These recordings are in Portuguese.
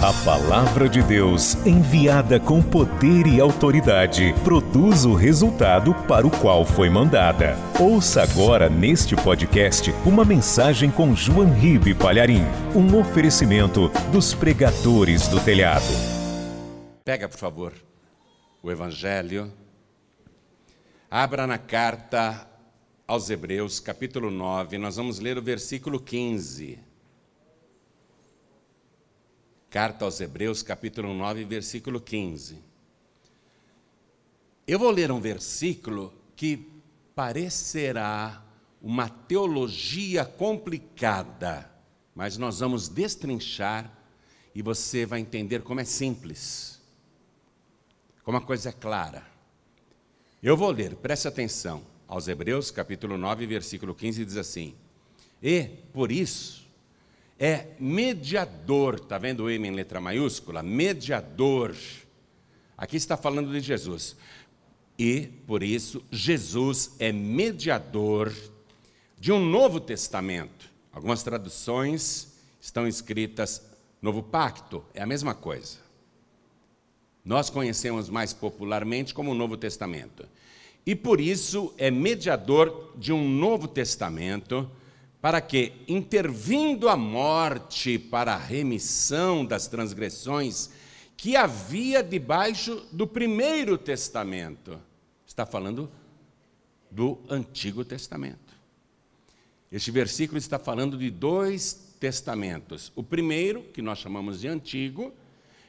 A palavra de Deus, enviada com poder e autoridade, produz o resultado para o qual foi mandada. Ouça agora neste podcast uma mensagem com João Ribe Palharim, um oferecimento dos pregadores do telhado. Pega, por favor, o Evangelho. Abra na carta aos Hebreus, capítulo 9, nós vamos ler o versículo 15. Carta aos Hebreus, capítulo 9, versículo 15. Eu vou ler um versículo que parecerá uma teologia complicada, mas nós vamos destrinchar e você vai entender como é simples, como a coisa é clara. Eu vou ler, preste atenção, aos Hebreus, capítulo 9, versículo 15, diz assim: E por isso é mediador, está vendo o M em letra maiúscula? Mediador. Aqui está falando de Jesus. E, por isso, Jesus é mediador de um novo testamento. Algumas traduções estão escritas Novo Pacto, é a mesma coisa. Nós conhecemos mais popularmente como Novo Testamento. E por isso é mediador de um Novo Testamento para que, intervindo a morte para a remissão das transgressões que havia debaixo do primeiro testamento, está falando do Antigo Testamento. Este versículo está falando de dois testamentos. O primeiro, que nós chamamos de Antigo,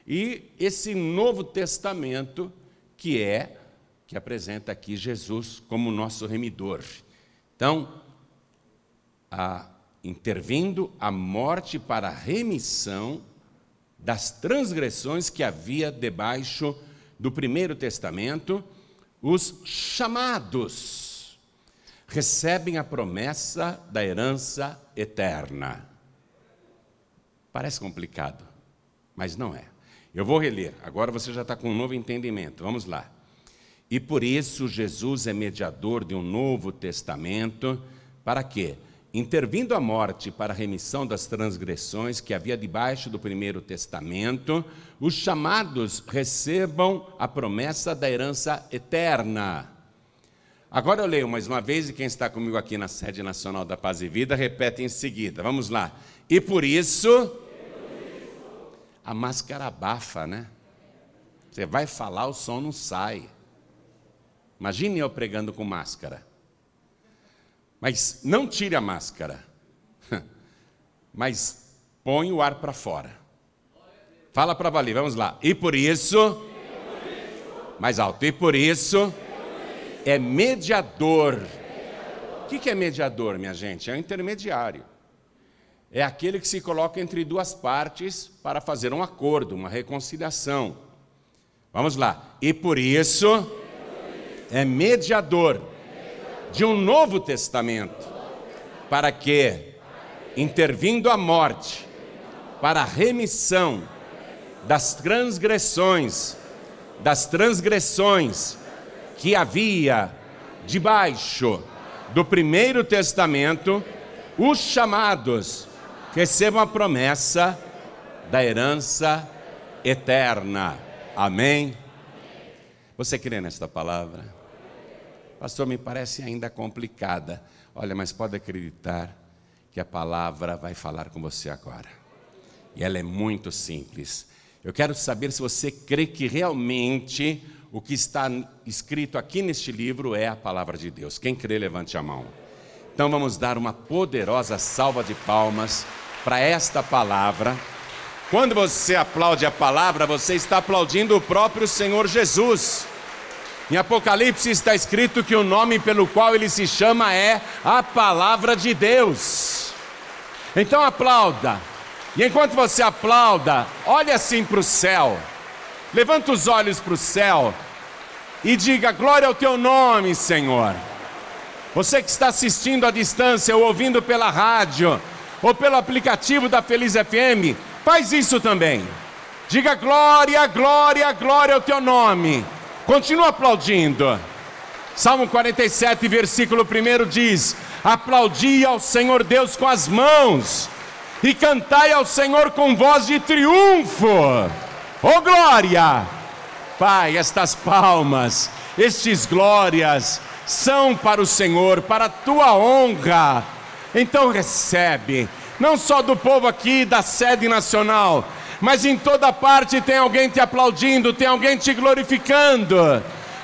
e esse Novo Testamento, que é, que apresenta aqui Jesus como nosso remidor. Então, a, intervindo a morte para a remissão das transgressões que havia debaixo do primeiro testamento, os chamados recebem a promessa da herança eterna. Parece complicado, mas não é. Eu vou reler, agora você já está com um novo entendimento. Vamos lá. E por isso Jesus é mediador de um novo testamento, para quê? Intervindo a morte para a remissão das transgressões que havia debaixo do primeiro testamento, os chamados recebam a promessa da herança eterna. Agora eu leio mais uma vez e quem está comigo aqui na sede nacional da Paz e Vida repete em seguida. Vamos lá. E por isso a máscara abafa, né? Você vai falar, o som não sai. Imagine eu pregando com máscara. Mas não tire a máscara. Mas põe o ar para fora. Fala para valer, vamos lá. E por isso, mais alto, e por isso, é mediador. O que é mediador, minha gente? É um intermediário. É aquele que se coloca entre duas partes para fazer um acordo, uma reconciliação. Vamos lá. E por isso, é mediador de um novo testamento, para que, intervindo a morte, para a remissão das transgressões, das transgressões que havia debaixo do primeiro testamento, os chamados recebam a promessa da herança eterna. Amém? Você crê nesta palavra? Pastor, me parece ainda complicada. Olha, mas pode acreditar que a palavra vai falar com você agora. E ela é muito simples. Eu quero saber se você crê que realmente o que está escrito aqui neste livro é a palavra de Deus. Quem crê, levante a mão. Então vamos dar uma poderosa salva de palmas para esta palavra. Quando você aplaude a palavra, você está aplaudindo o próprio Senhor Jesus. Em Apocalipse está escrito que o nome pelo qual ele se chama é a Palavra de Deus. Então aplauda. E enquanto você aplauda, olhe assim para o céu. Levanta os olhos para o céu e diga: Glória ao teu nome, Senhor. Você que está assistindo à distância ou ouvindo pela rádio ou pelo aplicativo da Feliz FM, faz isso também. Diga glória, glória, glória ao teu nome. Continua aplaudindo. Salmo 47, versículo 1 diz: Aplaudi ao Senhor Deus com as mãos, e cantai ao Senhor com voz de triunfo. Oh glória! Pai, estas palmas, estes glórias são para o Senhor, para a tua honra. Então recebe, não só do povo aqui da sede nacional, mas em toda parte tem alguém te aplaudindo, tem alguém te glorificando.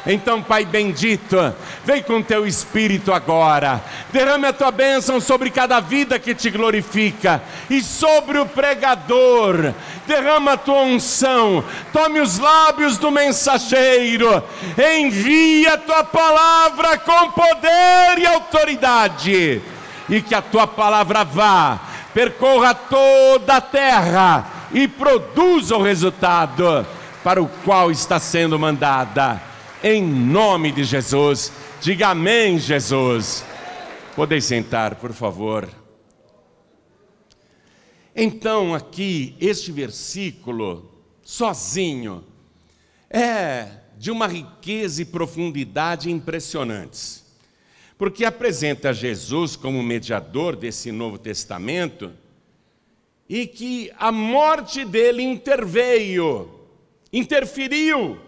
Então, Pai bendito, vem com teu espírito agora, derrame a tua bênção sobre cada vida que te glorifica e sobre o pregador, derrama a tua unção, tome os lábios do mensageiro, envia a tua palavra com poder e autoridade, e que a tua palavra vá, percorra toda a terra e produza o resultado para o qual está sendo mandada em nome de Jesus. Diga amém, Jesus. Podem sentar, por favor. Então, aqui, este versículo, sozinho, é de uma riqueza e profundidade impressionantes, porque apresenta Jesus como mediador desse Novo Testamento e que a morte dele interveio, interferiu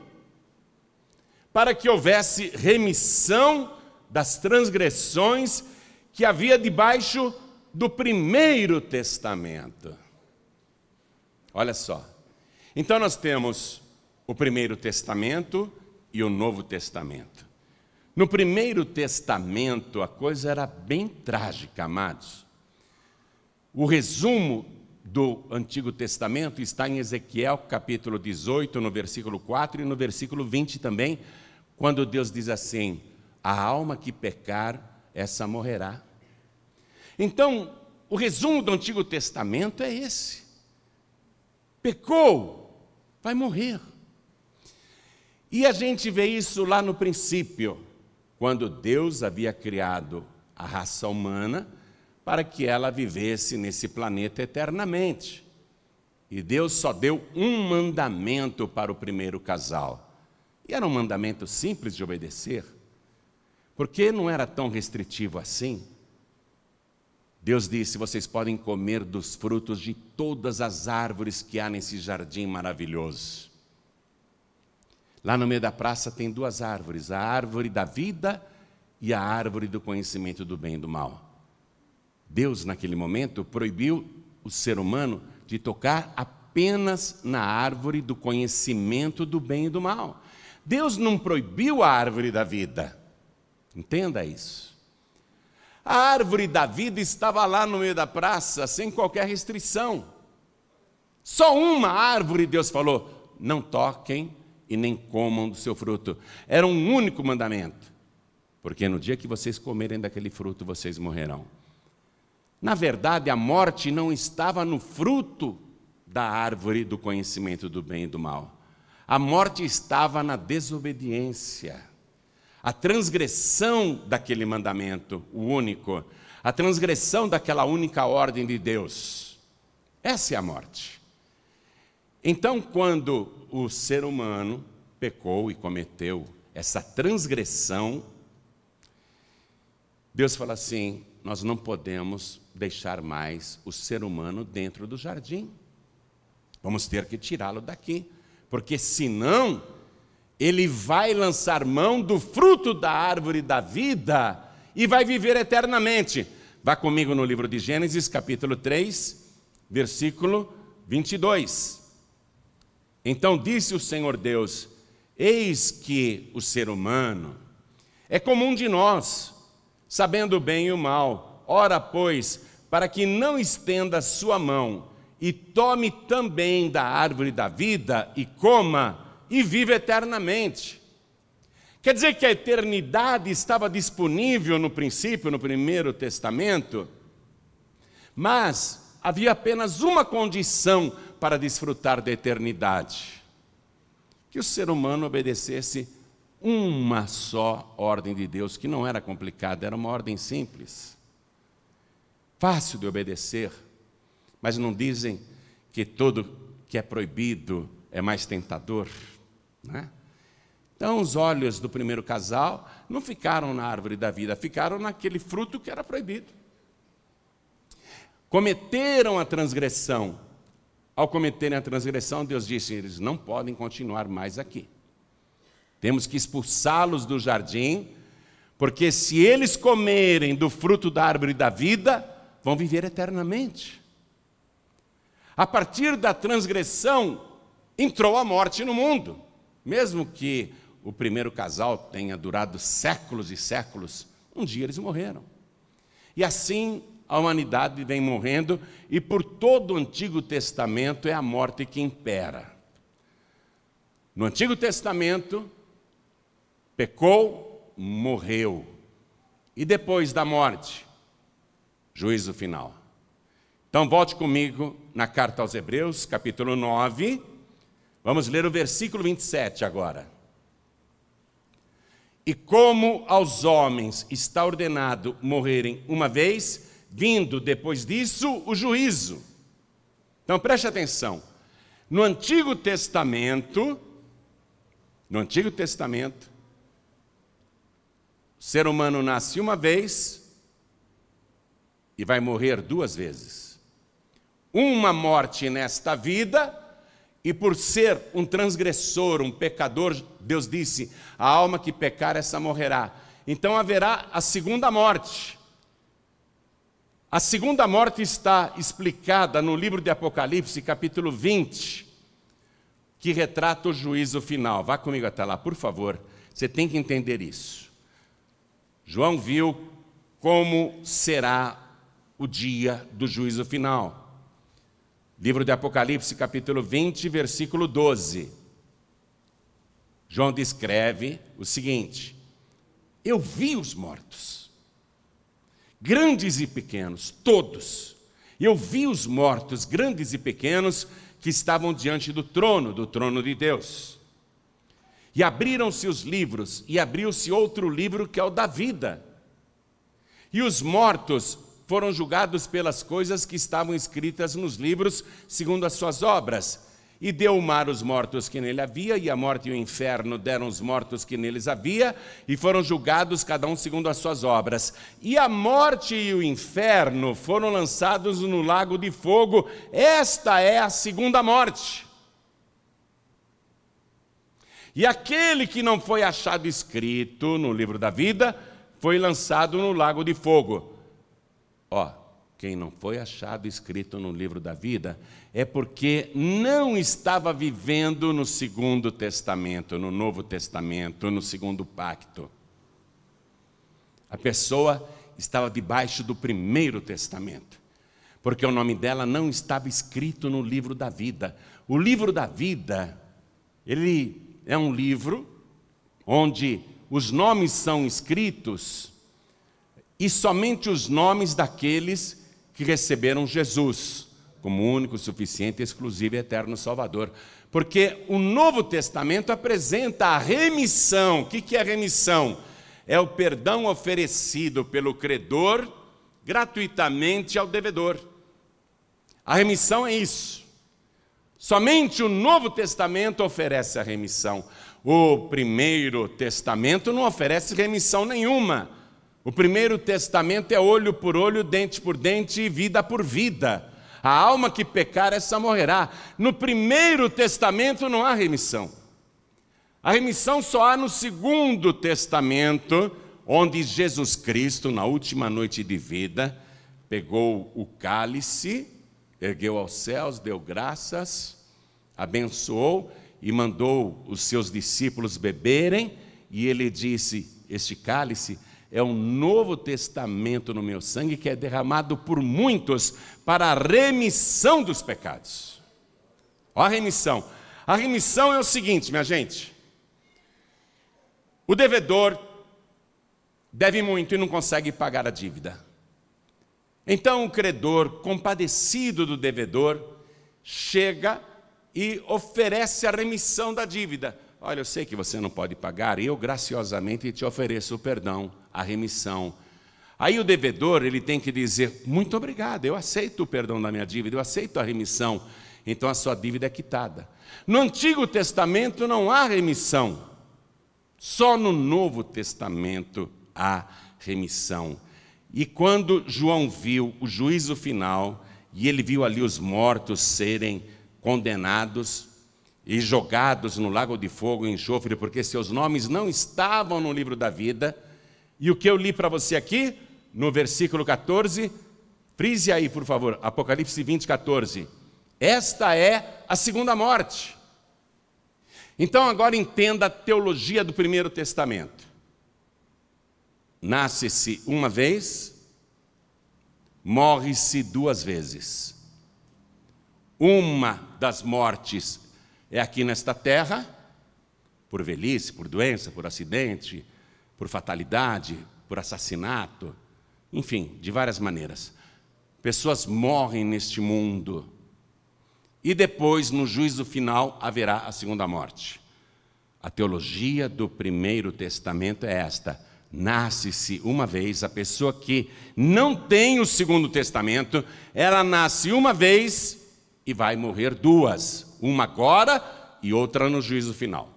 para que houvesse remissão das transgressões que havia debaixo do primeiro testamento. Olha só. Então nós temos o primeiro testamento e o novo testamento. No primeiro testamento a coisa era bem trágica, amados. O resumo do Antigo Testamento está em Ezequiel capítulo 18, no versículo 4 e no versículo 20 também, quando Deus diz assim: a alma que pecar, essa morrerá. Então, o resumo do Antigo Testamento é esse: pecou, vai morrer. E a gente vê isso lá no princípio, quando Deus havia criado a raça humana para que ela vivesse nesse planeta eternamente. E Deus só deu um mandamento para o primeiro casal e era um mandamento simples de obedecer, porque não era tão restritivo assim. Deus disse: vocês podem comer dos frutos de todas as árvores que há nesse jardim maravilhoso. Lá no meio da praça tem duas árvores: a árvore da vida e a árvore do conhecimento do bem e do mal. Deus, naquele momento, proibiu o ser humano de tocar apenas na árvore do conhecimento do bem e do mal. Deus não proibiu a árvore da vida. Entenda isso. A árvore da vida estava lá no meio da praça, sem qualquer restrição. Só uma árvore, Deus falou: não toquem e nem comam do seu fruto. Era um único mandamento. Porque no dia que vocês comerem daquele fruto, vocês morrerão. Na verdade, a morte não estava no fruto da árvore do conhecimento do bem e do mal. A morte estava na desobediência, a transgressão daquele mandamento, o único, a transgressão daquela única ordem de Deus. Essa é a morte. Então, quando o ser humano pecou e cometeu essa transgressão, Deus fala assim: nós não podemos deixar mais o ser humano dentro do jardim. Vamos ter que tirá-lo daqui porque senão ele vai lançar mão do fruto da árvore da vida e vai viver eternamente. Vá comigo no livro de Gênesis, capítulo 3, versículo 22. Então disse o Senhor Deus: Eis que o ser humano é comum de nós, sabendo bem o mal. Ora, pois, para que não estenda sua mão e tome também da árvore da vida e coma e viva eternamente. Quer dizer que a eternidade estava disponível no princípio, no primeiro testamento, mas havia apenas uma condição para desfrutar da eternidade: que o ser humano obedecesse uma só ordem de Deus, que não era complicada, era uma ordem simples, fácil de obedecer mas não dizem que tudo que é proibido é mais tentador. Né? Então, os olhos do primeiro casal não ficaram na árvore da vida, ficaram naquele fruto que era proibido. cometeram a transgressão. Ao cometerem a transgressão, Deus disse: eles não podem continuar mais aqui. Temos que expulsá-los do jardim, porque se eles comerem do fruto da árvore da vida, vão viver eternamente. A partir da transgressão, entrou a morte no mundo. Mesmo que o primeiro casal tenha durado séculos e séculos, um dia eles morreram. E assim a humanidade vem morrendo, e por todo o Antigo Testamento é a morte que impera. No Antigo Testamento, pecou, morreu. E depois da morte, juízo final. Então volte comigo na carta aos Hebreus, capítulo 9. Vamos ler o versículo 27 agora. E como aos homens está ordenado morrerem uma vez, vindo depois disso o juízo. Então preste atenção. No Antigo Testamento, no Antigo Testamento, o ser humano nasce uma vez e vai morrer duas vezes. Uma morte nesta vida, e por ser um transgressor, um pecador, Deus disse: a alma que pecar, essa morrerá. Então haverá a segunda morte. A segunda morte está explicada no livro de Apocalipse, capítulo 20, que retrata o juízo final. Vá comigo até lá, por favor. Você tem que entender isso. João viu como será o dia do juízo final. Livro de Apocalipse, capítulo 20, versículo 12. João descreve o seguinte: Eu vi os mortos, grandes e pequenos, todos. Eu vi os mortos, grandes e pequenos, que estavam diante do trono, do trono de Deus. E abriram-se os livros, e abriu-se outro livro que é o da vida. E os mortos foram julgados pelas coisas que estavam escritas nos livros, segundo as suas obras. E deu o mar os mortos que nele havia, e a morte e o inferno deram os mortos que neles havia, e foram julgados cada um segundo as suas obras. E a morte e o inferno foram lançados no lago de fogo. Esta é a segunda morte. E aquele que não foi achado escrito no livro da vida foi lançado no lago de fogo. Ó, quem não foi achado escrito no livro da vida é porque não estava vivendo no segundo testamento, no novo testamento, no segundo pacto. A pessoa estava debaixo do primeiro testamento, porque o nome dela não estava escrito no livro da vida. O livro da vida, ele é um livro onde os nomes são escritos e somente os nomes daqueles que receberam Jesus como único, suficiente, exclusivo e eterno Salvador. Porque o Novo Testamento apresenta a remissão. O que é remissão? É o perdão oferecido pelo credor gratuitamente ao devedor. A remissão é isso. Somente o Novo Testamento oferece a remissão. O Primeiro Testamento não oferece remissão nenhuma. O primeiro testamento é olho por olho, dente por dente e vida por vida. A alma que pecar, essa morrerá. No primeiro testamento não há remissão. A remissão só há no segundo testamento, onde Jesus Cristo, na última noite de vida, pegou o cálice, ergueu aos céus, deu graças, abençoou e mandou os seus discípulos beberem, e ele disse: Este cálice é um novo testamento no meu sangue que é derramado por muitos para a remissão dos pecados. Olha a remissão. A remissão é o seguinte, minha gente. O devedor deve muito e não consegue pagar a dívida. Então o credor, compadecido do devedor, chega e oferece a remissão da dívida. Olha, eu sei que você não pode pagar, e eu graciosamente te ofereço o perdão, a remissão. Aí o devedor, ele tem que dizer: "Muito obrigado, eu aceito o perdão da minha dívida, eu aceito a remissão". Então a sua dívida é quitada. No Antigo Testamento não há remissão. Só no Novo Testamento há remissão. E quando João viu o juízo final, e ele viu ali os mortos serem condenados e jogados no lago de fogo e enxofre, porque seus nomes não estavam no livro da vida. E o que eu li para você aqui, no versículo 14, frise aí, por favor, Apocalipse 20, 14. Esta é a segunda morte. Então agora entenda a teologia do primeiro testamento. Nasce-se uma vez, morre-se duas vezes. Uma das mortes é aqui nesta terra, por velhice, por doença, por acidente, por fatalidade, por assassinato, enfim, de várias maneiras. Pessoas morrem neste mundo. E depois, no juízo final, haverá a segunda morte. A teologia do primeiro testamento é esta: nasce-se uma vez, a pessoa que não tem o segundo testamento, ela nasce uma vez e vai morrer duas, uma agora e outra no juízo final.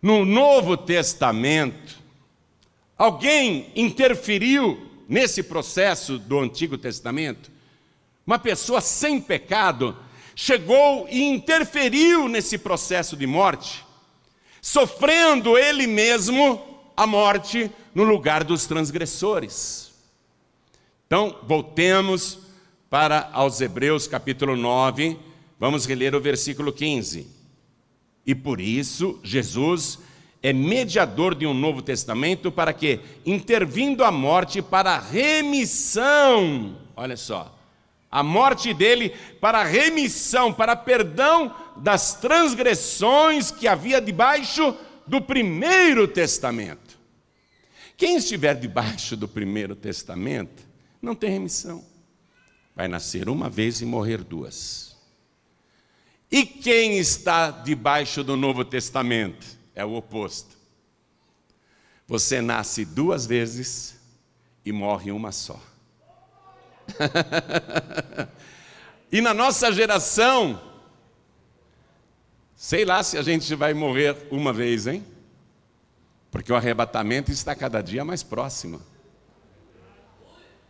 No Novo Testamento, alguém interferiu nesse processo do Antigo Testamento? Uma pessoa sem pecado chegou e interferiu nesse processo de morte, sofrendo ele mesmo a morte no lugar dos transgressores. Então, voltemos para aos Hebreus capítulo 9, vamos reler o versículo 15. E por isso, Jesus é mediador de um novo testamento para que, intervindo a morte para a remissão, olha só, a morte dele para remissão, para perdão das transgressões que havia debaixo do primeiro testamento. Quem estiver debaixo do primeiro testamento não tem remissão. Vai nascer uma vez e morrer duas. E quem está debaixo do Novo Testamento? É o oposto. Você nasce duas vezes e morre uma só. e na nossa geração, sei lá se a gente vai morrer uma vez, hein? Porque o arrebatamento está cada dia mais próximo.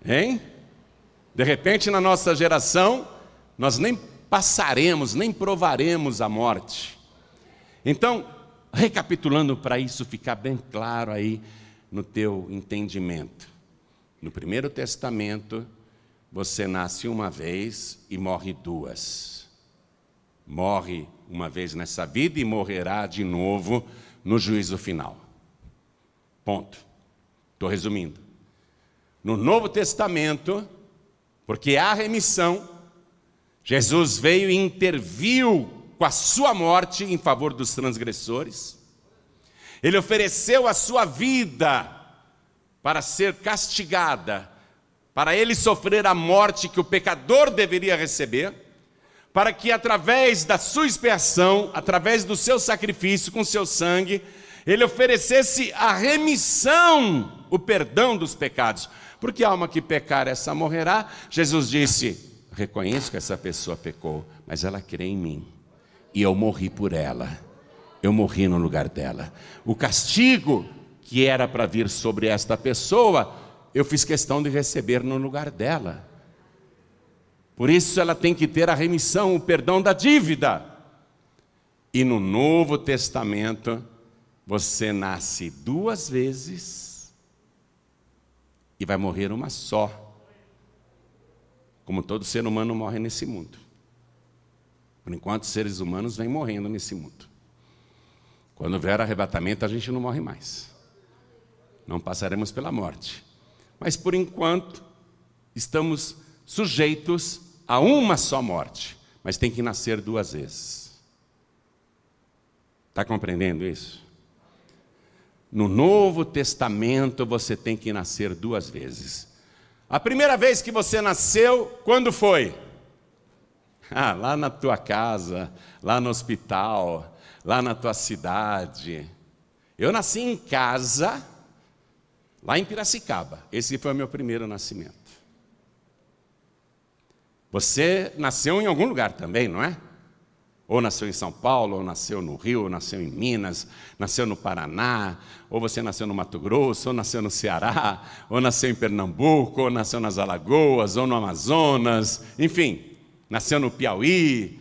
Hein? De repente, na nossa geração, nós nem passaremos, nem provaremos a morte. Então, recapitulando para isso ficar bem claro aí no teu entendimento. No Primeiro Testamento, você nasce uma vez e morre duas. Morre uma vez nessa vida e morrerá de novo no juízo final. Ponto. Estou resumindo. No Novo Testamento, porque há remissão, Jesus veio e interviu com a sua morte em favor dos transgressores. Ele ofereceu a sua vida para ser castigada, para ele sofrer a morte que o pecador deveria receber, para que através da sua expiação, através do seu sacrifício com seu sangue, ele oferecesse a remissão, o perdão dos pecados. Porque a alma que pecar, essa morrerá. Jesus disse: Reconheço que essa pessoa pecou, mas ela crê em mim. E eu morri por ela. Eu morri no lugar dela. O castigo que era para vir sobre esta pessoa, eu fiz questão de receber no lugar dela. Por isso ela tem que ter a remissão, o perdão da dívida. E no Novo Testamento, você nasce duas vezes e vai morrer uma só. Como todo ser humano morre nesse mundo. Por enquanto, seres humanos vêm morrendo nesse mundo. Quando vier arrebatamento, a gente não morre mais. Não passaremos pela morte. Mas por enquanto, estamos sujeitos a uma só morte. Mas tem que nascer duas vezes. Está compreendendo isso? No Novo Testamento você tem que nascer duas vezes. A primeira vez que você nasceu, quando foi? Ah, lá na tua casa, lá no hospital, lá na tua cidade. Eu nasci em casa, lá em Piracicaba. Esse foi o meu primeiro nascimento. Você nasceu em algum lugar também, não é? Ou nasceu em São Paulo, ou nasceu no Rio, ou nasceu em Minas, nasceu no Paraná, ou você nasceu no Mato Grosso, ou nasceu no Ceará, ou nasceu em Pernambuco, ou nasceu nas Alagoas, ou no Amazonas, enfim, nasceu no Piauí,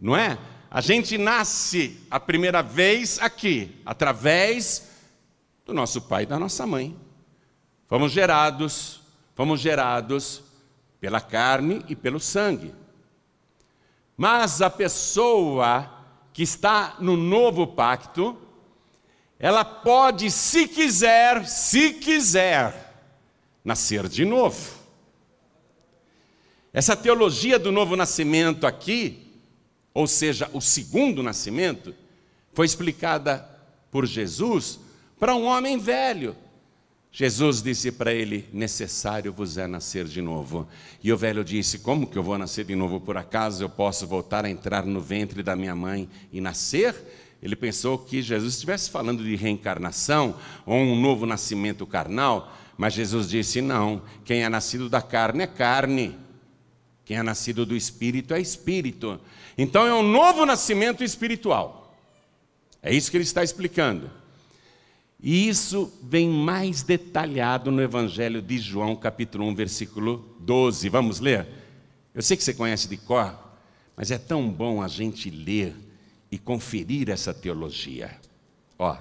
não é? A gente nasce a primeira vez aqui, através do nosso pai e da nossa mãe. Fomos gerados, fomos gerados pela carne e pelo sangue. Mas a pessoa que está no novo pacto, ela pode, se quiser, se quiser, nascer de novo. Essa teologia do novo nascimento aqui, ou seja, o segundo nascimento, foi explicada por Jesus para um homem velho Jesus disse para ele: Necessário vos é nascer de novo. E o velho disse: Como que eu vou nascer de novo? Por acaso eu posso voltar a entrar no ventre da minha mãe e nascer? Ele pensou que Jesus estivesse falando de reencarnação ou um novo nascimento carnal, mas Jesus disse: Não, quem é nascido da carne é carne, quem é nascido do espírito é espírito. Então é um novo nascimento espiritual. É isso que ele está explicando. E isso vem mais detalhado no Evangelho de João, capítulo 1, versículo 12. Vamos ler? Eu sei que você conhece de cor, mas é tão bom a gente ler e conferir essa teologia. Ó,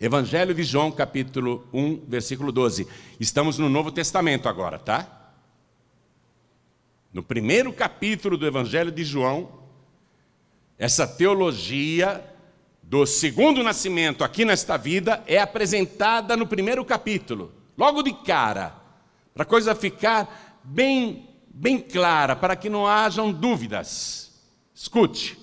Evangelho de João, capítulo 1, versículo 12. Estamos no Novo Testamento agora, tá? No primeiro capítulo do Evangelho de João, essa teologia do segundo nascimento aqui nesta vida é apresentada no primeiro capítulo, logo de cara, para a coisa ficar bem, bem clara, para que não hajam dúvidas. Escute.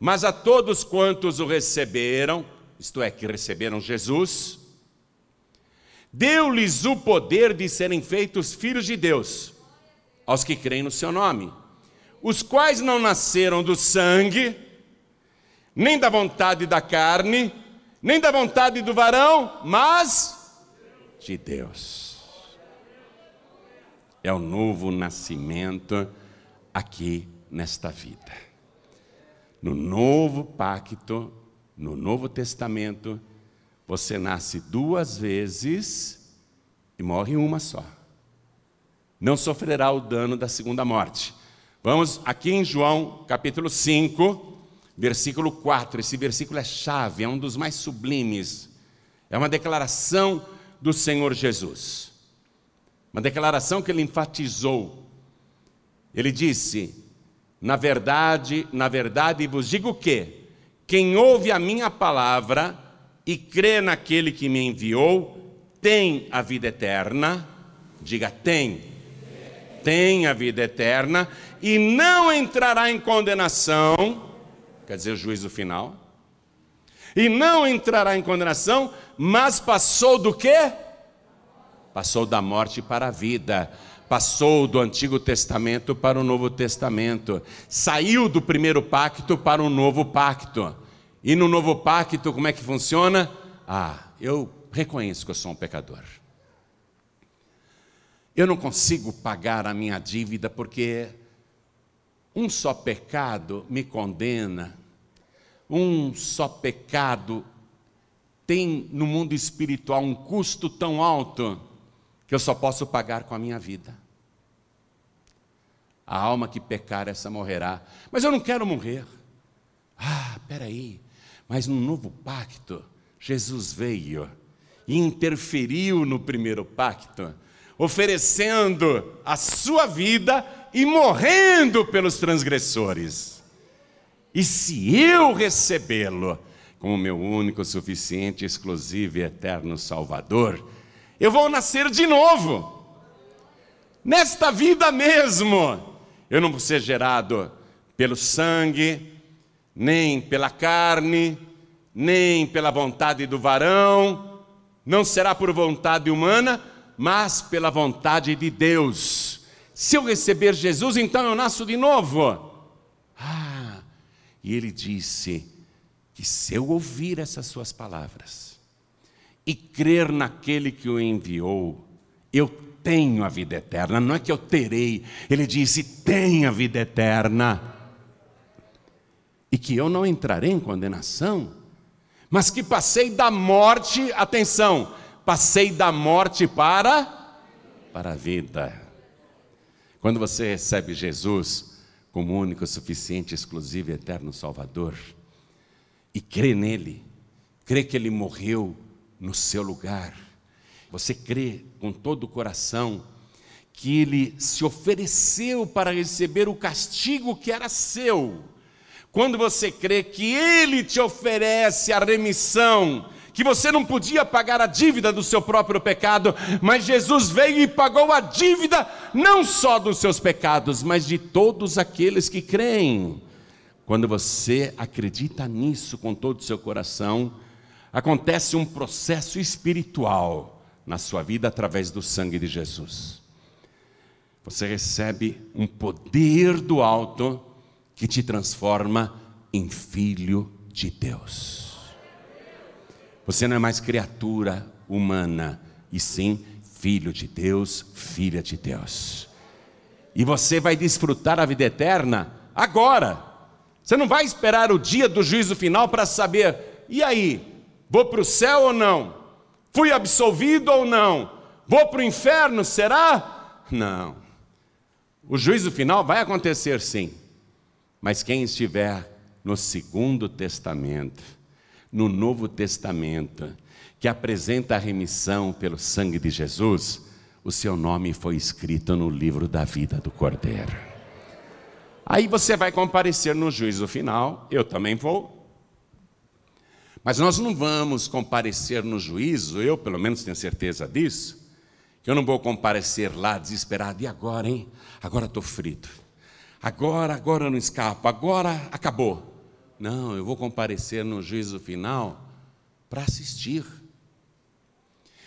Mas a todos quantos o receberam, isto é, que receberam Jesus, deu-lhes o poder de serem feitos filhos de Deus, aos que creem no seu nome, os quais não nasceram do sangue, nem da vontade da carne, nem da vontade do varão, mas de Deus. É o novo nascimento aqui nesta vida. No novo pacto, no Novo Testamento, você nasce duas vezes e morre uma só. Não sofrerá o dano da segunda morte. Vamos aqui em João capítulo 5, versículo 4. Esse versículo é chave, é um dos mais sublimes. É uma declaração do Senhor Jesus. Uma declaração que ele enfatizou. Ele disse: Na verdade, na verdade vos digo que quem ouve a minha palavra e crê naquele que me enviou, tem a vida eterna. Diga, tem. Tem a vida eterna e não entrará em condenação quer dizer, juízo final. E não entrará em condenação, mas passou do quê? Passou da morte para a vida. Passou do Antigo Testamento para o Novo Testamento. Saiu do primeiro pacto para o novo pacto. E no novo pacto, como é que funciona? Ah, eu reconheço que eu sou um pecador. Eu não consigo pagar a minha dívida porque um só pecado me condena, um só pecado tem no mundo espiritual um custo tão alto que eu só posso pagar com a minha vida. A alma que pecar, essa morrerá. Mas eu não quero morrer. Ah, peraí, mas no novo pacto, Jesus veio e interferiu no primeiro pacto, oferecendo a sua vida e morrendo pelos transgressores. E se eu recebê-lo como meu único, suficiente, exclusivo e eterno Salvador, eu vou nascer de novo. Nesta vida mesmo, eu não vou ser gerado pelo sangue, nem pela carne, nem pela vontade do varão, não será por vontade humana, mas pela vontade de Deus. Se eu receber Jesus, então eu nasço de novo. E ele disse que se eu ouvir essas suas palavras e crer naquele que o enviou, eu tenho a vida eterna, não é que eu terei, ele disse: tem a vida eterna. que eu não entrarei em condenação, mas que passei da morte, atenção, passei da morte para para a vida. Quando você recebe Jesus como único, suficiente, exclusivo e eterno Salvador, e crê nele, crê que ele morreu no seu lugar, você crê com todo o coração que ele se ofereceu para receber o castigo que era seu. Quando você crê que ele te oferece a remissão, que você não podia pagar a dívida do seu próprio pecado, mas Jesus veio e pagou a dívida não só dos seus pecados, mas de todos aqueles que creem. Quando você acredita nisso com todo o seu coração, acontece um processo espiritual na sua vida através do sangue de Jesus. Você recebe um poder do alto que te transforma em filho de Deus. Você não é mais criatura humana, e sim filho de Deus, filha de Deus. E você vai desfrutar a vida eterna agora. Você não vai esperar o dia do juízo final para saber, e aí, vou para o céu ou não? Fui absolvido ou não? Vou para o inferno, será? Não. O juízo final vai acontecer sim, mas quem estiver no segundo testamento, no Novo Testamento, que apresenta a remissão pelo sangue de Jesus, o seu nome foi escrito no livro da vida do Cordeiro. Aí você vai comparecer no juízo final, eu também vou. Mas nós não vamos comparecer no juízo, eu pelo menos tenho certeza disso, que eu não vou comparecer lá desesperado, e agora, hein? Agora estou frito. Agora, agora eu não escapo, agora acabou. Não, eu vou comparecer no juízo final para assistir.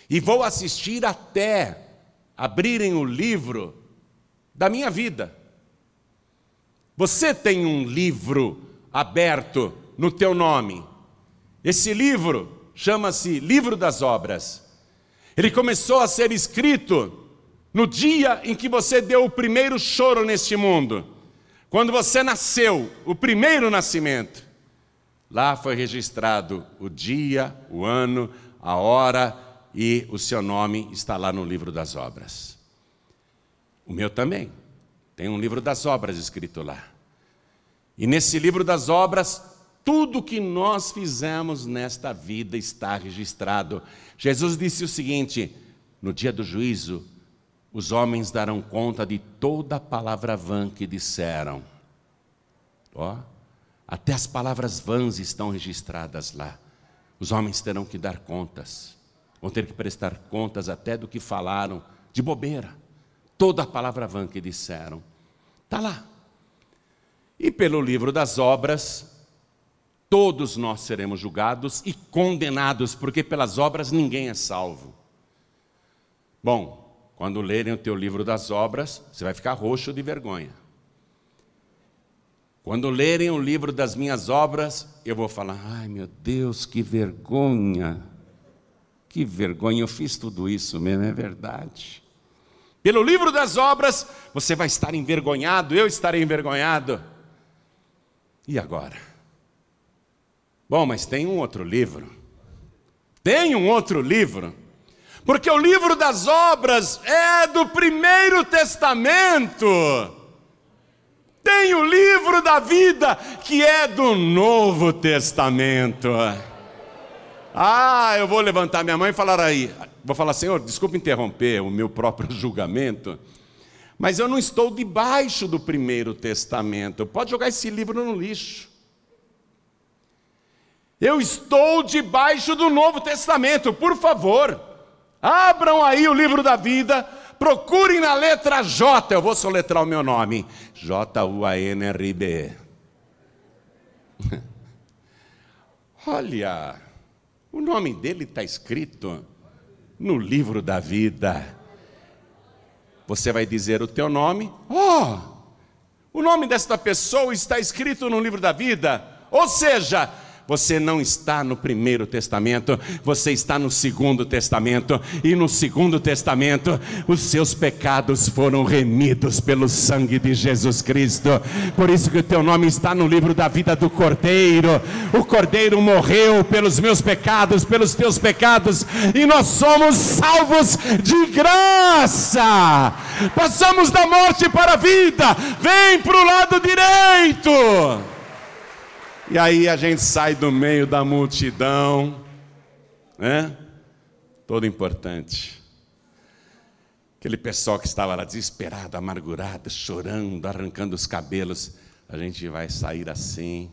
E vou assistir até abrirem o livro da minha vida. Você tem um livro aberto no teu nome. Esse livro chama-se Livro das Obras. Ele começou a ser escrito no dia em que você deu o primeiro choro neste mundo. Quando você nasceu, o primeiro nascimento. Lá foi registrado o dia, o ano, a hora e o seu nome está lá no livro das obras. O meu também. Tem um livro das obras escrito lá. E nesse livro das obras, tudo que nós fizemos nesta vida está registrado. Jesus disse o seguinte: no dia do juízo, os homens darão conta de toda palavra vã que disseram. Ó. Oh. Até as palavras vãs estão registradas lá. Os homens terão que dar contas, vão ter que prestar contas até do que falaram, de bobeira. Toda a palavra vã que disseram, está lá. E pelo livro das obras, todos nós seremos julgados e condenados, porque pelas obras ninguém é salvo. Bom, quando lerem o teu livro das obras, você vai ficar roxo de vergonha. Quando lerem o livro das minhas obras, eu vou falar: ai meu Deus, que vergonha, que vergonha, eu fiz tudo isso mesmo, é verdade. Pelo livro das obras, você vai estar envergonhado, eu estarei envergonhado. E agora? Bom, mas tem um outro livro. Tem um outro livro. Porque o livro das obras é do primeiro testamento. Tem o livro da vida, que é do Novo Testamento. Ah, eu vou levantar minha mão e falar aí. Vou falar, Senhor, desculpe interromper o meu próprio julgamento, mas eu não estou debaixo do primeiro testamento. Pode jogar esse livro no lixo. Eu estou debaixo do Novo Testamento, por favor. Abram aí o livro da vida, procurem na letra J, eu vou soletrar o meu nome: J-U-A-N-R-B. Olha, o nome dele está escrito no livro da vida. Você vai dizer o teu nome, oh, o nome desta pessoa está escrito no livro da vida. Ou seja, você não está no primeiro testamento, você está no segundo testamento, e no segundo testamento os seus pecados foram remidos pelo sangue de Jesus Cristo. Por isso que o teu nome está no livro da vida do Cordeiro. O Cordeiro morreu pelos meus pecados, pelos teus pecados, e nós somos salvos de graça. Passamos da morte para a vida. Vem para o lado direito. E aí a gente sai do meio da multidão, né? Todo importante. Aquele pessoal que estava lá desesperado, amargurado, chorando, arrancando os cabelos. A gente vai sair assim.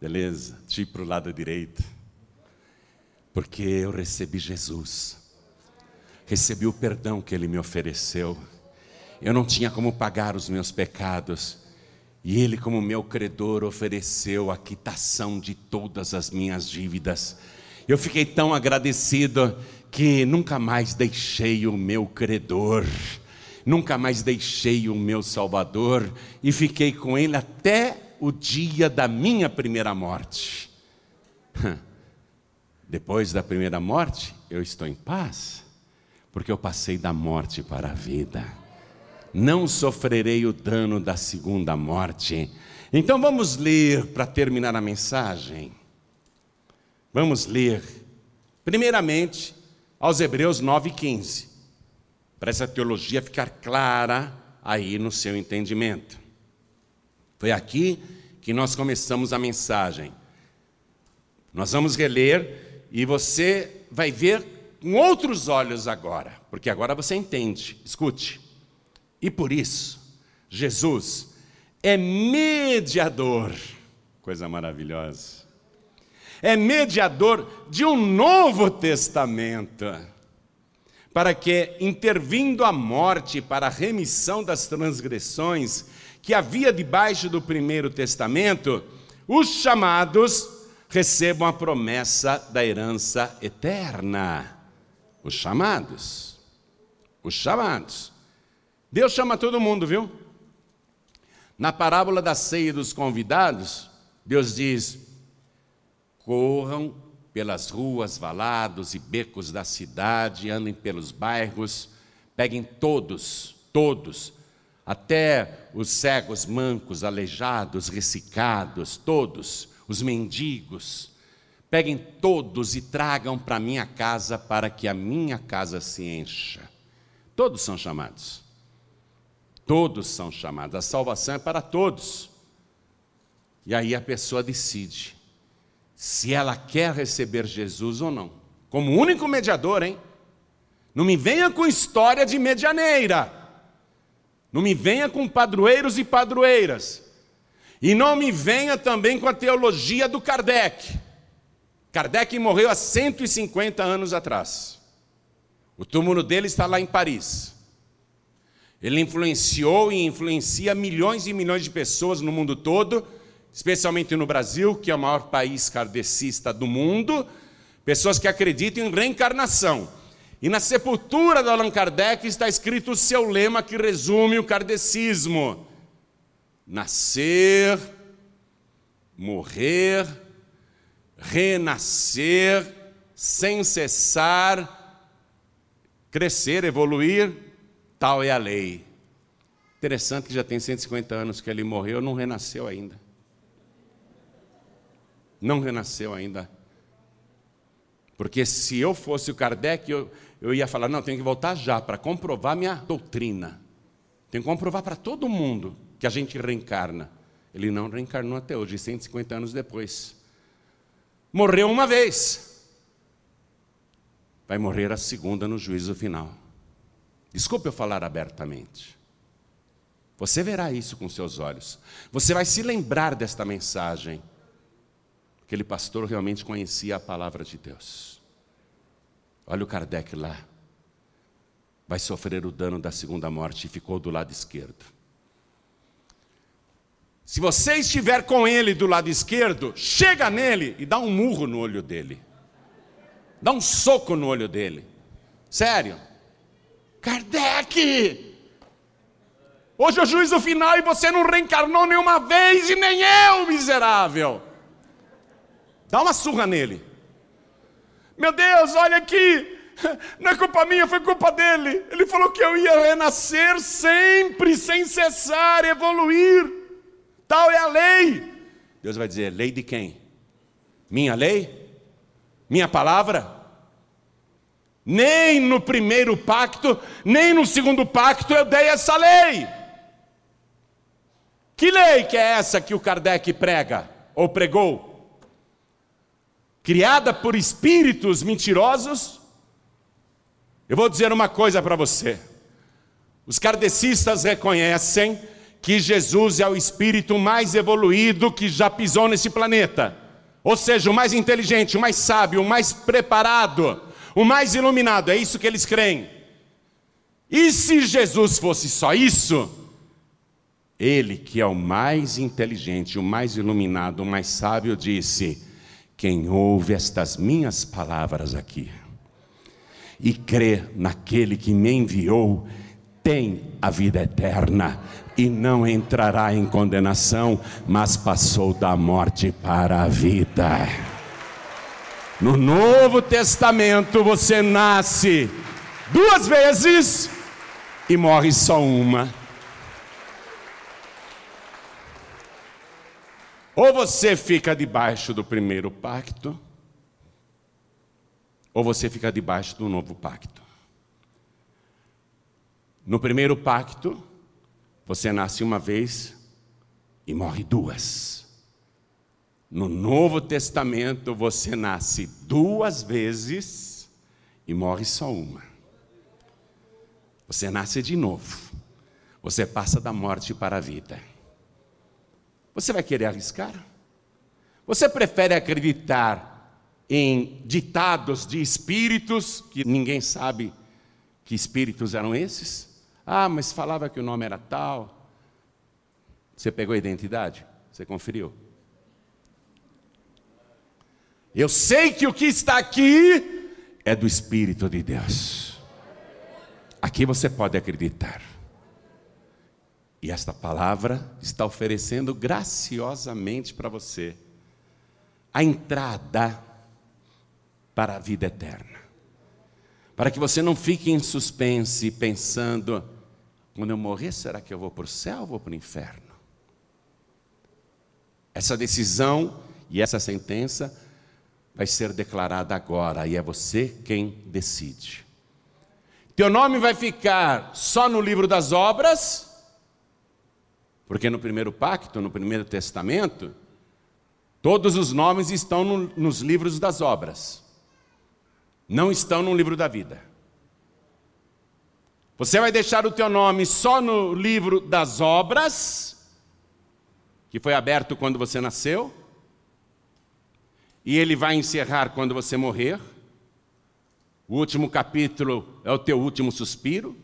Beleza? Tipo para o lado direito. Porque eu recebi Jesus. Recebi o perdão que Ele me ofereceu. Eu não tinha como pagar os meus pecados e ele, como meu credor, ofereceu a quitação de todas as minhas dívidas. Eu fiquei tão agradecido que nunca mais deixei o meu credor, nunca mais deixei o meu Salvador e fiquei com ele até o dia da minha primeira morte. Depois da primeira morte, eu estou em paz, porque eu passei da morte para a vida não sofrerei o dano da segunda morte. Então vamos ler para terminar a mensagem. Vamos ler, primeiramente, aos Hebreus 9,15, para essa teologia ficar clara aí no seu entendimento. Foi aqui que nós começamos a mensagem. Nós vamos reler e você vai ver com outros olhos agora, porque agora você entende. Escute. E por isso, Jesus é mediador, coisa maravilhosa. É mediador de um novo testamento, para que, intervindo a morte para a remissão das transgressões que havia debaixo do primeiro testamento, os chamados recebam a promessa da herança eterna. Os chamados. Os chamados. Deus chama todo mundo, viu? Na parábola da ceia dos convidados, Deus diz: corram pelas ruas, valados e becos da cidade, andem pelos bairros, peguem todos, todos, até os cegos, mancos, aleijados, ressecados, todos, os mendigos, peguem todos e tragam para minha casa para que a minha casa se encha. Todos são chamados. Todos são chamados, a salvação é para todos. E aí a pessoa decide se ela quer receber Jesus ou não, como único mediador, hein? Não me venha com história de medianeira, não me venha com padroeiros e padroeiras, e não me venha também com a teologia do Kardec. Kardec morreu há 150 anos atrás. O túmulo dele está lá em Paris. Ele influenciou e influencia milhões e milhões de pessoas no mundo todo, especialmente no Brasil, que é o maior país kardecista do mundo, pessoas que acreditam em reencarnação. E na sepultura do Allan Kardec está escrito o seu lema que resume o kardecismo: nascer, morrer, renascer, sem cessar, crescer, evoluir Tal é a lei. Interessante que já tem 150 anos que ele morreu, não renasceu ainda. Não renasceu ainda. Porque se eu fosse o Kardec, eu, eu ia falar: não, tenho que voltar já para comprovar minha doutrina. Tenho que comprovar para todo mundo que a gente reencarna. Ele não reencarnou até hoje, 150 anos depois. Morreu uma vez. Vai morrer a segunda no juízo final. Desculpe eu falar abertamente. Você verá isso com seus olhos. Você vai se lembrar desta mensagem. Aquele pastor realmente conhecia a palavra de Deus. Olha o Kardec lá. Vai sofrer o dano da segunda morte e ficou do lado esquerdo. Se você estiver com ele do lado esquerdo, chega nele e dá um murro no olho dele. Dá um soco no olho dele. Sério. Kardec! Hoje é o juízo final e você não reencarnou nenhuma vez e nem eu, miserável. Dá uma surra nele. Meu Deus, olha aqui. Não é culpa minha, foi culpa dele. Ele falou que eu ia renascer sempre, sem cessar, evoluir. Tal é a lei. Deus vai dizer: lei de quem? Minha lei? Minha palavra? Nem no primeiro pacto, nem no segundo pacto eu dei essa lei. Que lei que é essa que o Kardec prega ou pregou? Criada por espíritos mentirosos? Eu vou dizer uma coisa para você. Os kardecistas reconhecem que Jesus é o espírito mais evoluído que já pisou nesse planeta. Ou seja, o mais inteligente, o mais sábio, o mais preparado o mais iluminado, é isso que eles creem. E se Jesus fosse só isso, ele que é o mais inteligente, o mais iluminado, o mais sábio, disse: Quem ouve estas minhas palavras aqui e crê naquele que me enviou, tem a vida eterna e não entrará em condenação, mas passou da morte para a vida. No Novo Testamento você nasce duas vezes e morre só uma. Ou você fica debaixo do primeiro pacto, ou você fica debaixo do novo pacto. No primeiro pacto, você nasce uma vez e morre duas. No Novo Testamento você nasce duas vezes e morre só uma. Você nasce de novo. Você passa da morte para a vida. Você vai querer arriscar? Você prefere acreditar em ditados de espíritos que ninguém sabe que espíritos eram esses? Ah, mas falava que o nome era tal. Você pegou a identidade? Você conferiu? Eu sei que o que está aqui é do Espírito de Deus. Aqui você pode acreditar. E esta palavra está oferecendo graciosamente para você a entrada para a vida eterna. Para que você não fique em suspense pensando: quando eu morrer, será que eu vou para o céu ou vou para o inferno? Essa decisão e essa sentença vai ser declarada agora e é você quem decide. Teu nome vai ficar só no livro das obras, porque no primeiro pacto, no primeiro testamento, todos os nomes estão no, nos livros das obras, não estão no livro da vida. Você vai deixar o teu nome só no livro das obras, que foi aberto quando você nasceu, e ele vai encerrar quando você morrer. O último capítulo é o teu último suspiro,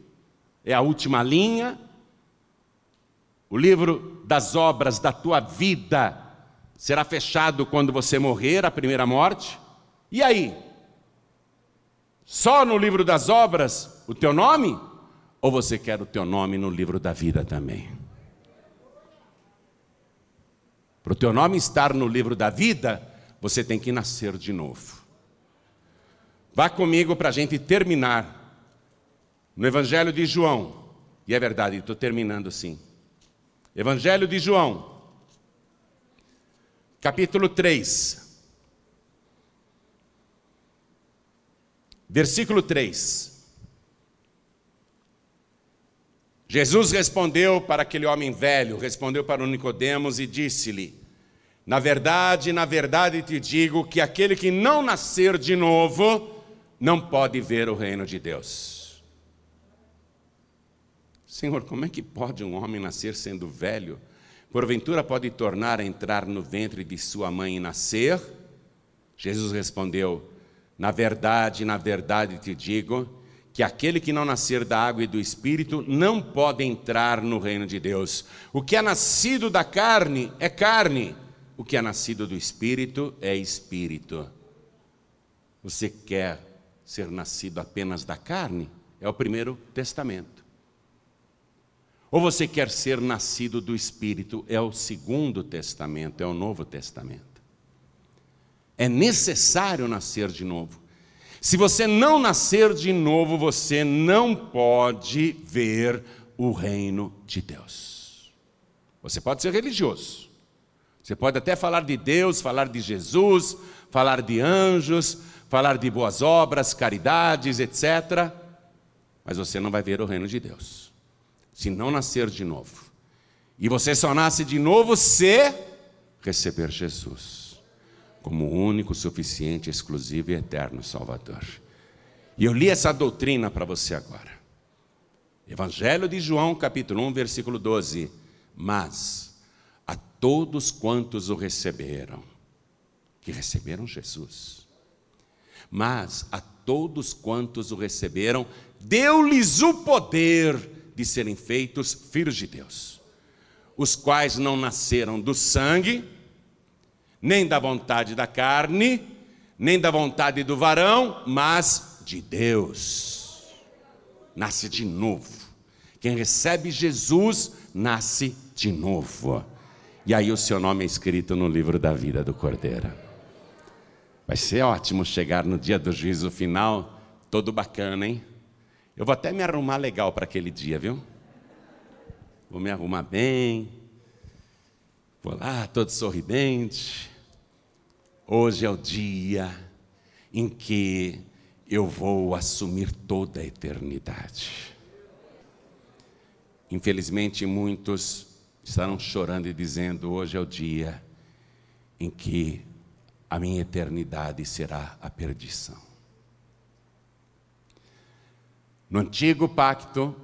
é a última linha. O livro das obras da tua vida será fechado quando você morrer, a primeira morte. E aí? Só no livro das obras o teu nome? Ou você quer o teu nome no livro da vida também? Para o teu nome estar no livro da vida, você tem que nascer de novo. Vá comigo para a gente terminar no Evangelho de João. E é verdade, estou terminando sim. Evangelho de João, capítulo 3, versículo 3. Jesus respondeu para aquele homem velho, respondeu para o Nicodemos e disse-lhe: na verdade, na verdade te digo que aquele que não nascer de novo não pode ver o reino de Deus. Senhor, como é que pode um homem nascer sendo velho? Porventura pode tornar a entrar no ventre de sua mãe e nascer? Jesus respondeu: Na verdade, na verdade te digo que aquele que não nascer da água e do espírito não pode entrar no reino de Deus. O que é nascido da carne é carne o que é nascido do Espírito é Espírito. Você quer ser nascido apenas da carne? É o primeiro testamento. Ou você quer ser nascido do Espírito? É o segundo testamento, é o novo testamento. É necessário nascer de novo. Se você não nascer de novo, você não pode ver o reino de Deus. Você pode ser religioso. Você pode até falar de Deus, falar de Jesus, falar de anjos, falar de boas obras, caridades, etc. Mas você não vai ver o reino de Deus. Se não nascer de novo. E você só nasce de novo se receber Jesus como único, suficiente, exclusivo e eterno Salvador. E eu li essa doutrina para você agora. Evangelho de João, capítulo 1, versículo 12. Mas a todos quantos o receberam, que receberam Jesus, mas a todos quantos o receberam, deu-lhes o poder de serem feitos filhos de Deus, os quais não nasceram do sangue, nem da vontade da carne, nem da vontade do varão, mas de Deus. Nasce de novo. Quem recebe Jesus nasce de novo. E aí o seu nome é escrito no livro da vida do Cordeiro. Vai ser ótimo chegar no dia do juízo final, todo bacana, hein? Eu vou até me arrumar legal para aquele dia, viu? Vou me arrumar bem. Vou lá, todo sorridente. Hoje é o dia em que eu vou assumir toda a eternidade. Infelizmente, muitos estarão chorando e dizendo: hoje é o dia em que a minha eternidade será a perdição. No antigo pacto,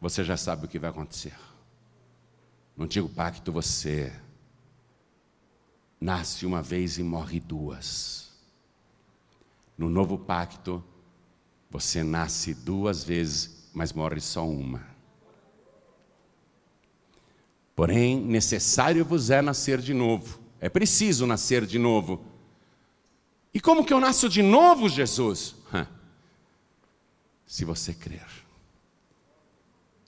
você já sabe o que vai acontecer. No antigo pacto, você nasce uma vez e morre duas. No novo pacto, você nasce duas vezes, mas morre só uma. Porém, necessário vos é nascer de novo. É preciso nascer de novo. E como que eu nasço de novo, Jesus? Se você crer.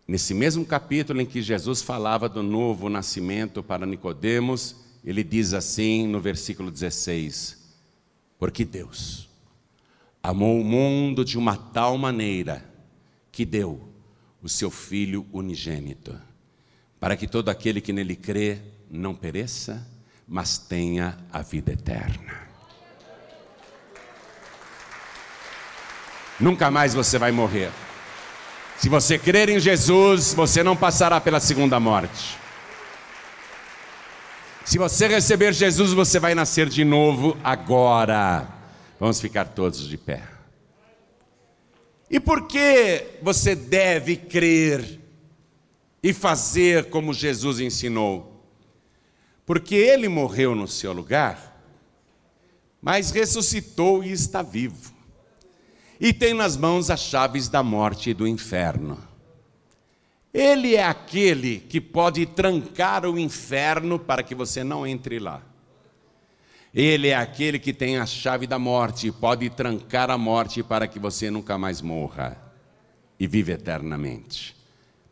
Nesse mesmo capítulo em que Jesus falava do novo nascimento para Nicodemos, ele diz assim no versículo 16: Porque Deus amou o mundo de uma tal maneira que deu o seu Filho unigênito, para que todo aquele que nele crê não pereça, mas tenha a vida eterna. Nunca mais você vai morrer. Se você crer em Jesus, você não passará pela segunda morte. Se você receber Jesus, você vai nascer de novo agora. Vamos ficar todos de pé. E por que você deve crer e fazer como Jesus ensinou? Porque ele morreu no seu lugar, mas ressuscitou e está vivo. E tem nas mãos as chaves da morte e do inferno. Ele é aquele que pode trancar o inferno para que você não entre lá. Ele é aquele que tem a chave da morte pode trancar a morte para que você nunca mais morra e viva eternamente,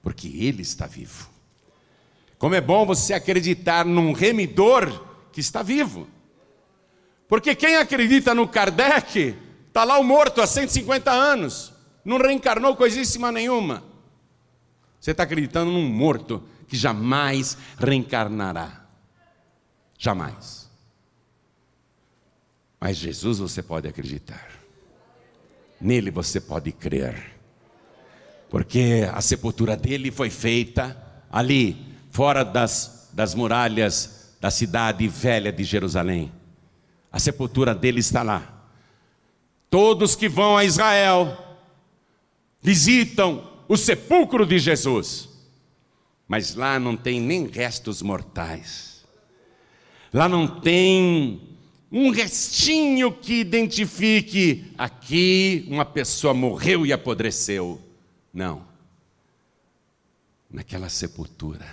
porque Ele está vivo. Como é bom você acreditar num remidor que está vivo. Porque quem acredita no Kardec, está lá o morto há 150 anos, não reencarnou coisíssima nenhuma. Você está acreditando num morto que jamais reencarnará. Jamais. Mas Jesus você pode acreditar. Nele você pode crer. Porque a sepultura dele foi feita ali, fora das, das muralhas da cidade velha de Jerusalém. A sepultura dele está lá. Todos que vão a Israel visitam o sepulcro de Jesus. Mas lá não tem nem restos mortais. Lá não tem um restinho que identifique aqui uma pessoa morreu e apodreceu. Não. Naquela sepultura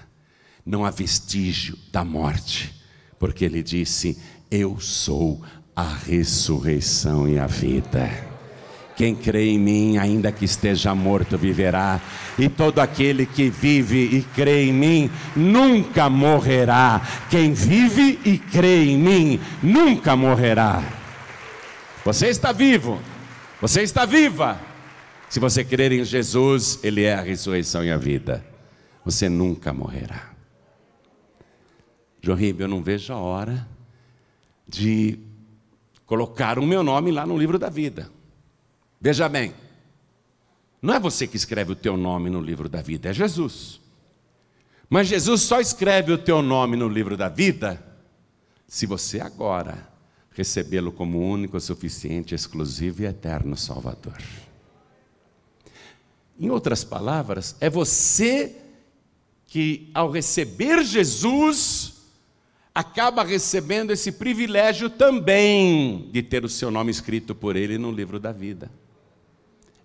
não há vestígio da morte, porque ele disse: Eu sou a ressurreição e a vida. Quem crê em mim, ainda que esteja morto, viverá. E todo aquele que vive e crê em mim, nunca morrerá. Quem vive e crê em mim, nunca morrerá. Você está vivo, você está viva. Se você crer em Jesus, Ele é a ressurreição e a vida. Você nunca morrerá. João Ribeiro, eu não vejo a hora de colocar o meu nome lá no livro da vida. Veja bem, não é você que escreve o teu nome no livro da vida, é Jesus. Mas Jesus só escreve o teu nome no livro da vida se você agora recebê-lo como único, suficiente, exclusivo e eterno Salvador. Em outras palavras, é você que, ao receber Jesus, acaba recebendo esse privilégio também de ter o seu nome escrito por ele no livro da vida.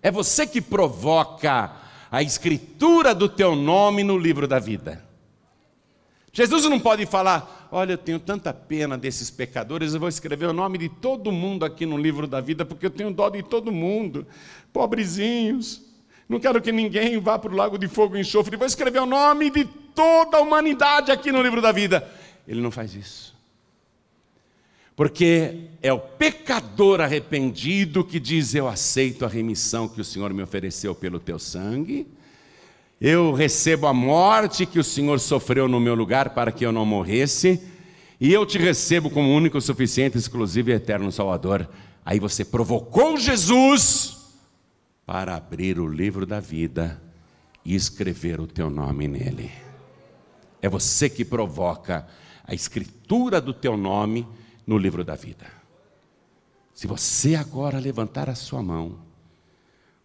É você que provoca a escritura do teu nome no livro da vida. Jesus não pode falar, olha, eu tenho tanta pena desses pecadores, eu vou escrever o nome de todo mundo aqui no livro da vida, porque eu tenho dó de todo mundo, pobrezinhos. Não quero que ninguém vá para o lago de fogo e enxofre, vou escrever o nome de toda a humanidade aqui no livro da vida. Ele não faz isso. Porque é o pecador arrependido que diz: Eu aceito a remissão que o Senhor me ofereceu pelo teu sangue, eu recebo a morte que o Senhor sofreu no meu lugar para que eu não morresse, e eu te recebo como único, suficiente, exclusivo e eterno Salvador. Aí você provocou Jesus para abrir o livro da vida e escrever o teu nome nele. É você que provoca a escritura do teu nome no livro da vida. Se você agora levantar a sua mão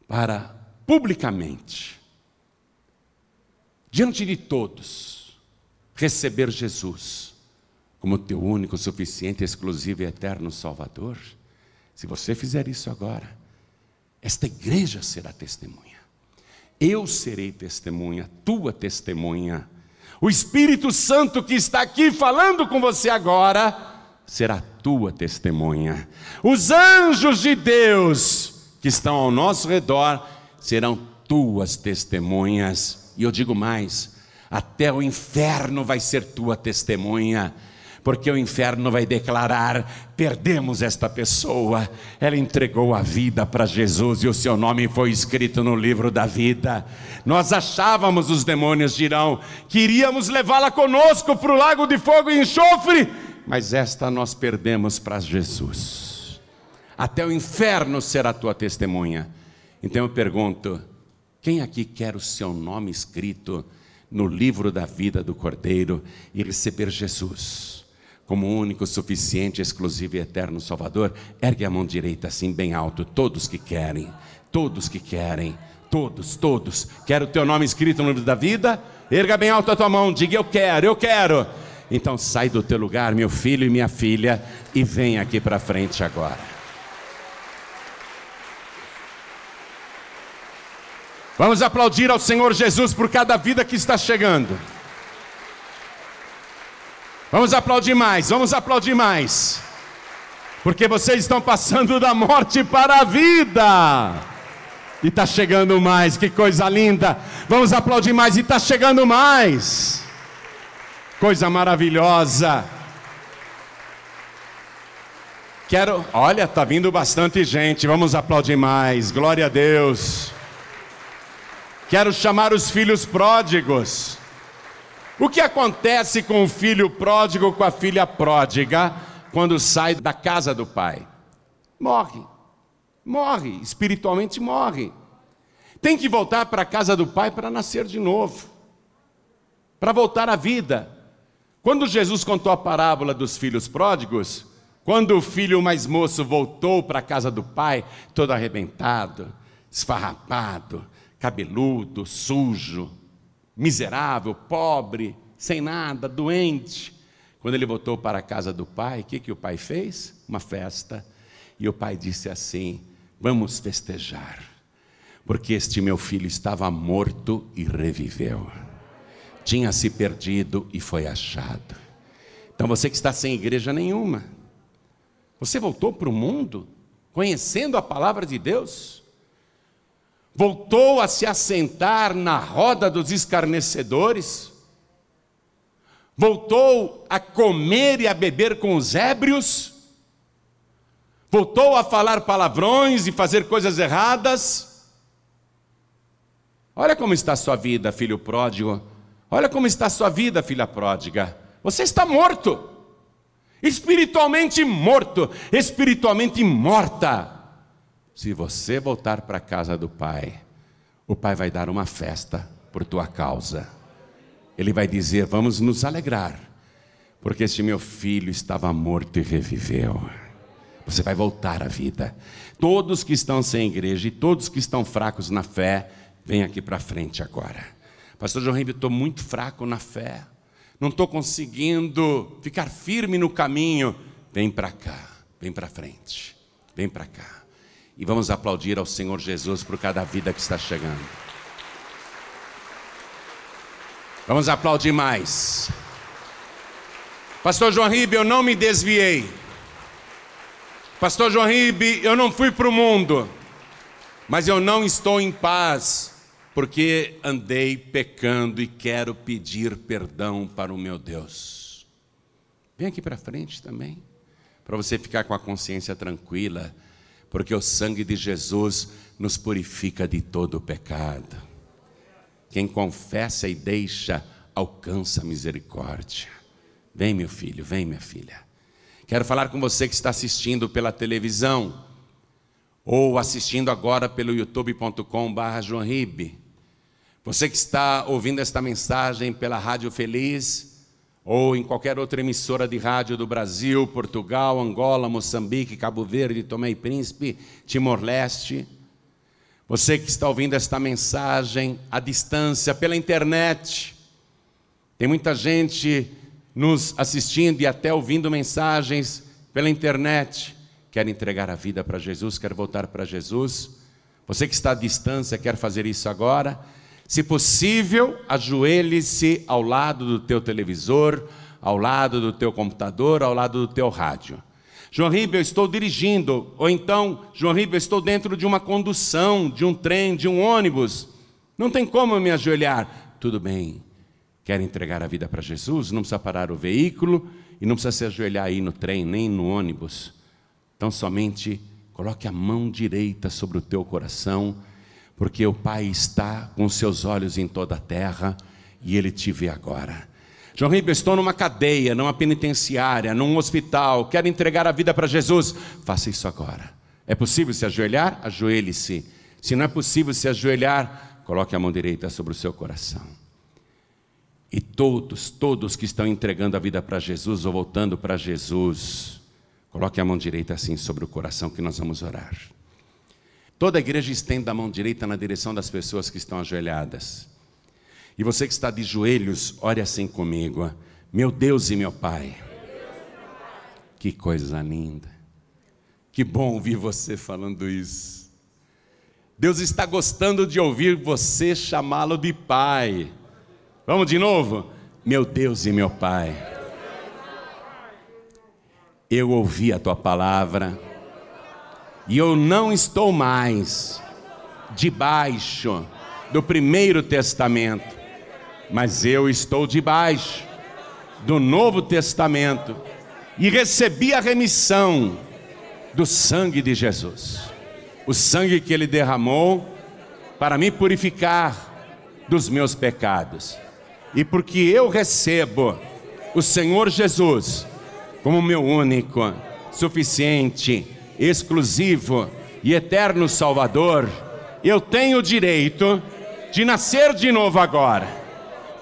para publicamente, diante de todos, receber Jesus como teu único, suficiente, exclusivo e eterno Salvador, se você fizer isso agora, esta igreja será testemunha. Eu serei testemunha, tua testemunha. O Espírito Santo que está aqui falando com você agora será tua testemunha. Os anjos de Deus que estão ao nosso redor serão tuas testemunhas. E eu digo mais: até o inferno vai ser tua testemunha porque o inferno vai declarar: perdemos esta pessoa, ela entregou a vida para Jesus e o seu nome foi escrito no livro da vida. Nós achávamos, os demônios dirão, que iríamos levá-la conosco para o lago de fogo e enxofre, mas esta nós perdemos para Jesus. Até o inferno será tua testemunha. Então eu pergunto: quem aqui quer o seu nome escrito no livro da vida do Cordeiro e receber Jesus? Como único, suficiente, exclusivo e eterno Salvador, ergue a mão direita assim bem alto, todos que querem, todos que querem, todos, todos. Quero o teu nome escrito no livro da vida? Erga bem alto a tua mão, diga eu quero, eu quero. Então sai do teu lugar, meu filho e minha filha, e vem aqui para frente agora. Vamos aplaudir ao Senhor Jesus por cada vida que está chegando. Vamos aplaudir mais, vamos aplaudir mais. Porque vocês estão passando da morte para a vida. E está chegando mais, que coisa linda. Vamos aplaudir mais, e está chegando mais. Coisa maravilhosa. Quero, olha, está vindo bastante gente. Vamos aplaudir mais. Glória a Deus. Quero chamar os filhos pródigos. O que acontece com o filho pródigo, com a filha pródiga, quando sai da casa do pai? Morre. Morre, espiritualmente morre. Tem que voltar para a casa do pai para nascer de novo, para voltar à vida. Quando Jesus contou a parábola dos filhos pródigos, quando o filho mais moço voltou para a casa do pai, todo arrebentado, esfarrapado, cabeludo, sujo, miserável, pobre, sem nada, doente. Quando ele voltou para a casa do pai, o que, que o pai fez? Uma festa. E o pai disse assim: Vamos festejar, porque este meu filho estava morto e reviveu, tinha se perdido e foi achado. Então você que está sem igreja nenhuma, você voltou para o mundo conhecendo a palavra de Deus? Voltou a se assentar na roda dos escarnecedores? Voltou a comer e a beber com os ébrios? Voltou a falar palavrões e fazer coisas erradas? Olha como está a sua vida, filho pródigo. Olha como está a sua vida, filha pródiga. Você está morto. Espiritualmente morto, espiritualmente morta. Se você voltar para a casa do Pai, o Pai vai dar uma festa por tua causa. Ele vai dizer: Vamos nos alegrar, porque este meu filho estava morto e reviveu. Você vai voltar à vida. Todos que estão sem igreja e todos que estão fracos na fé, vem aqui para frente agora. Pastor João Ribeiro, estou muito fraco na fé. Não estou conseguindo ficar firme no caminho. Vem para cá, vem para frente, vem para cá. E vamos aplaudir ao Senhor Jesus por cada vida que está chegando. Vamos aplaudir mais. Pastor João Ribe, eu não me desviei. Pastor João Ribe, eu não fui para o mundo, mas eu não estou em paz, porque andei pecando e quero pedir perdão para o meu Deus. Vem aqui para frente também, para você ficar com a consciência tranquila, porque o sangue de Jesus nos purifica de todo pecado. Quem confessa e deixa, alcança a misericórdia. Vem, meu filho, vem, minha filha. Quero falar com você que está assistindo pela televisão ou assistindo agora pelo youtube.com/barra Você que está ouvindo esta mensagem pela Rádio Feliz ou em qualquer outra emissora de rádio do Brasil, Portugal, Angola, Moçambique, Cabo Verde, Tomé e Príncipe, Timor-Leste. Você que está ouvindo esta mensagem à distância pela internet. Tem muita gente nos assistindo e até ouvindo mensagens pela internet, quer entregar a vida para Jesus, quer voltar para Jesus. Você que está à distância, quer fazer isso agora? Se possível, ajoelhe-se ao lado do teu televisor, ao lado do teu computador, ao lado do teu rádio. João Ribeiro, eu estou dirigindo, ou então, João Ribeiro, eu estou dentro de uma condução, de um trem, de um ônibus. Não tem como eu me ajoelhar. Tudo bem, quer entregar a vida para Jesus, não precisa parar o veículo e não precisa se ajoelhar aí no trem, nem no ônibus. Então, somente coloque a mão direita sobre o teu coração, porque o Pai está com seus olhos em toda a terra e Ele te vê agora. João Ribeiro, estou numa cadeia, numa penitenciária, num hospital, quero entregar a vida para Jesus. Faça isso agora. É possível se ajoelhar? Ajoelhe-se. Se não é possível se ajoelhar, coloque a mão direita sobre o seu coração. E todos, todos que estão entregando a vida para Jesus ou voltando para Jesus, coloque a mão direita assim sobre o coração que nós vamos orar. Toda a igreja estenda a mão direita na direção das pessoas que estão ajoelhadas. E você que está de joelhos, ore assim comigo. Meu Deus e meu Pai. Que coisa linda. Que bom ouvir você falando isso. Deus está gostando de ouvir você chamá-lo de Pai. Vamos de novo? Meu Deus e meu Pai. Eu ouvi a tua palavra e eu não estou mais debaixo do primeiro testamento, mas eu estou debaixo do Novo Testamento e recebi a remissão do sangue de Jesus. O sangue que ele derramou para me purificar dos meus pecados e porque eu recebo o Senhor Jesus como meu único, suficiente, exclusivo e eterno Salvador, eu tenho o direito de nascer de novo agora.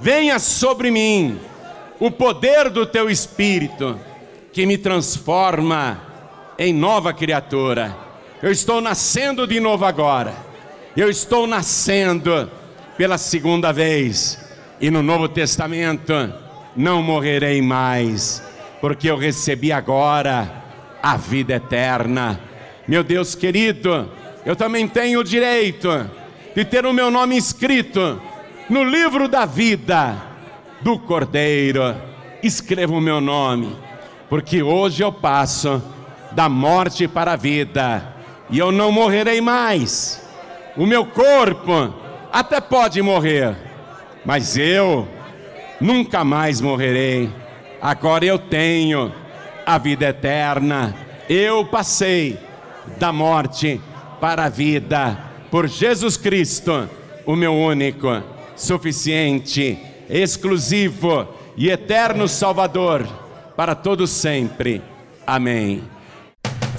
Venha sobre mim o poder do teu Espírito que me transforma em nova criatura. Eu estou nascendo de novo agora. Eu estou nascendo pela segunda vez e no Novo Testamento, não morrerei mais, porque eu recebi agora a vida eterna. Meu Deus querido, eu também tenho o direito de ter o meu nome escrito no livro da vida do Cordeiro. Escreva o meu nome, porque hoje eu passo da morte para a vida, e eu não morrerei mais. O meu corpo até pode morrer, mas eu nunca mais morrerei. Agora eu tenho a vida eterna. Eu passei da morte para a vida por Jesus Cristo, o meu único, suficiente, exclusivo e eterno Salvador para todos sempre. Amém.